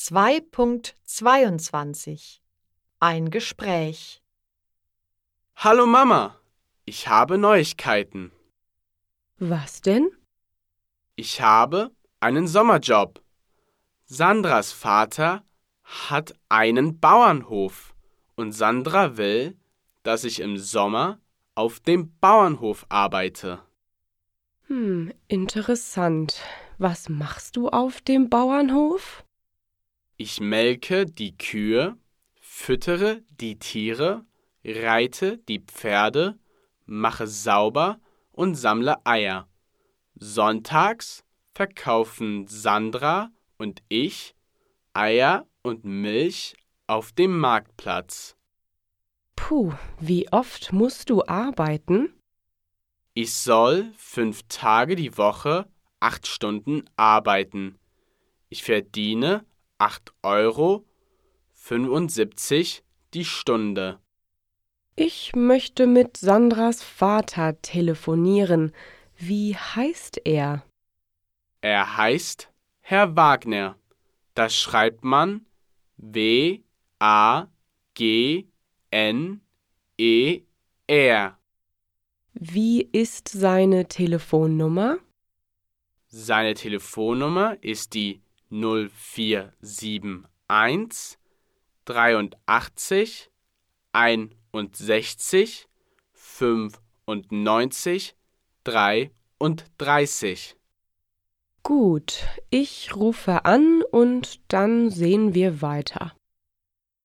2.22 Ein Gespräch Hallo Mama, ich habe Neuigkeiten. Was denn? Ich habe einen Sommerjob. Sandras Vater hat einen Bauernhof und Sandra will, dass ich im Sommer auf dem Bauernhof arbeite. Hm, interessant. Was machst du auf dem Bauernhof? Ich melke die Kühe, füttere die Tiere, reite die Pferde, mache sauber und sammle Eier. Sonntags verkaufen Sandra und ich Eier und Milch auf dem Marktplatz. Puh, wie oft musst du arbeiten? Ich soll fünf Tage die Woche acht Stunden arbeiten. Ich verdiene acht Euro fünfundsiebzig die Stunde. Ich möchte mit Sandras Vater telefonieren. Wie heißt er? Er heißt Herr Wagner. Das schreibt man W A G N E R. Wie ist seine Telefonnummer? Seine Telefonnummer ist die 0471 83 61 95 33. Gut, ich rufe an und dann sehen wir weiter.